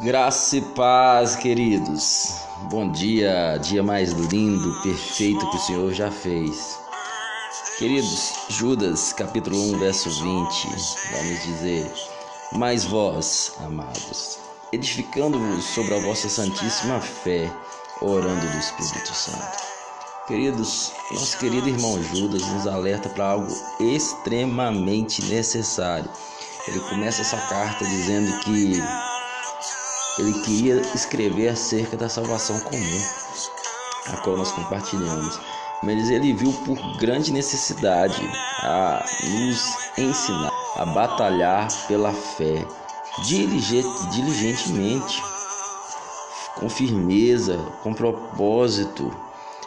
Graça e paz, queridos. Bom dia, dia mais lindo, perfeito que o Senhor já fez. Queridos, Judas, capítulo 1, verso 20, vai nos dizer: Mas vós, amados, edificando-vos sobre a vossa santíssima fé, orando do Espírito Santo. Queridos, nosso querido irmão Judas nos alerta para algo extremamente necessário. Ele começa essa carta dizendo que ele queria escrever acerca da salvação comum, a qual nós compartilhamos. Mas ele viu por grande necessidade a nos ensinar a batalhar pela fé diligentemente, com firmeza, com propósito,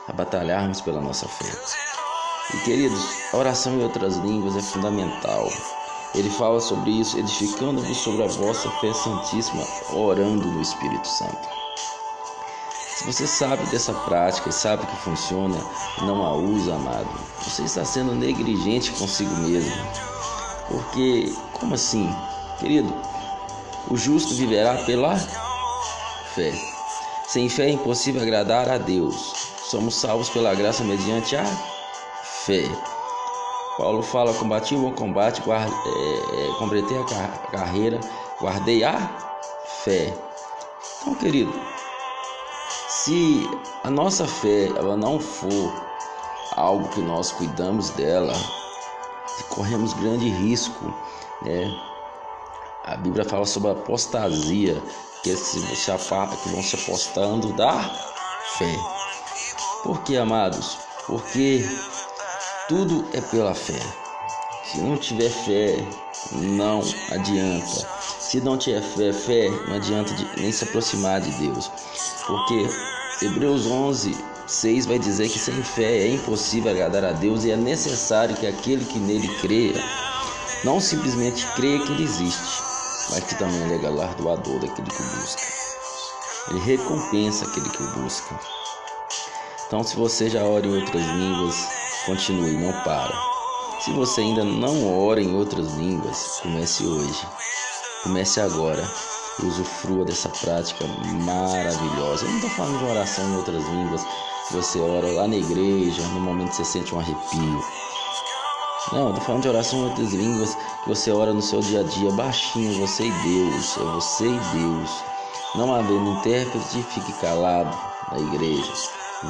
a batalharmos pela nossa fé. E queridos, a oração em outras línguas é fundamental. Ele fala sobre isso, edificando-vos sobre a vossa fé santíssima, orando no Espírito Santo. Se você sabe dessa prática e sabe que funciona, não a usa, amado, você está sendo negligente consigo mesmo. Porque, como assim? Querido, o justo viverá pela fé. Sem fé é impossível agradar a Deus. Somos salvos pela graça mediante a fé. Paulo fala: combati o bom combate, é, é, completei a car carreira, guardei a fé. Então, querido, se a nossa fé ela não for algo que nós cuidamos dela, corremos grande risco, né? A Bíblia fala sobre a apostasia, que, se, que vão se apostando da fé. Por que, amados? Porque tudo é pela fé. Se não tiver fé, não adianta. Se não tiver fé, fé não adianta nem se aproximar de Deus. Porque Hebreus 11, 6 vai dizer que sem fé é impossível agradar a Deus e é necessário que aquele que nele creia não simplesmente creia que ele existe, mas que também ele é galardoador daquele que o busca. Ele recompensa aquele que o busca. Então, se você já ora em outras línguas, Continue, não para. Se você ainda não ora em outras línguas, comece hoje. Comece agora usufrua dessa prática maravilhosa. Eu não estou falando de oração em outras línguas, você ora lá na igreja, no momento você sente um arrepio. Não, estou falando de oração em outras línguas, você ora no seu dia a dia, baixinho, você e Deus, é você e Deus. Não havendo intérprete, fique calado na igreja,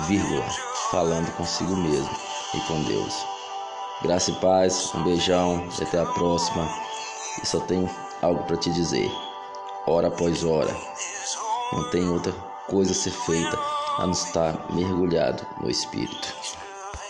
vírgula, falando consigo mesmo e com Deus. Graça e paz, um beijão até a próxima. E só tenho algo para te dizer. Hora após hora. Não tem outra coisa a ser feita a não estar mergulhado no Espírito.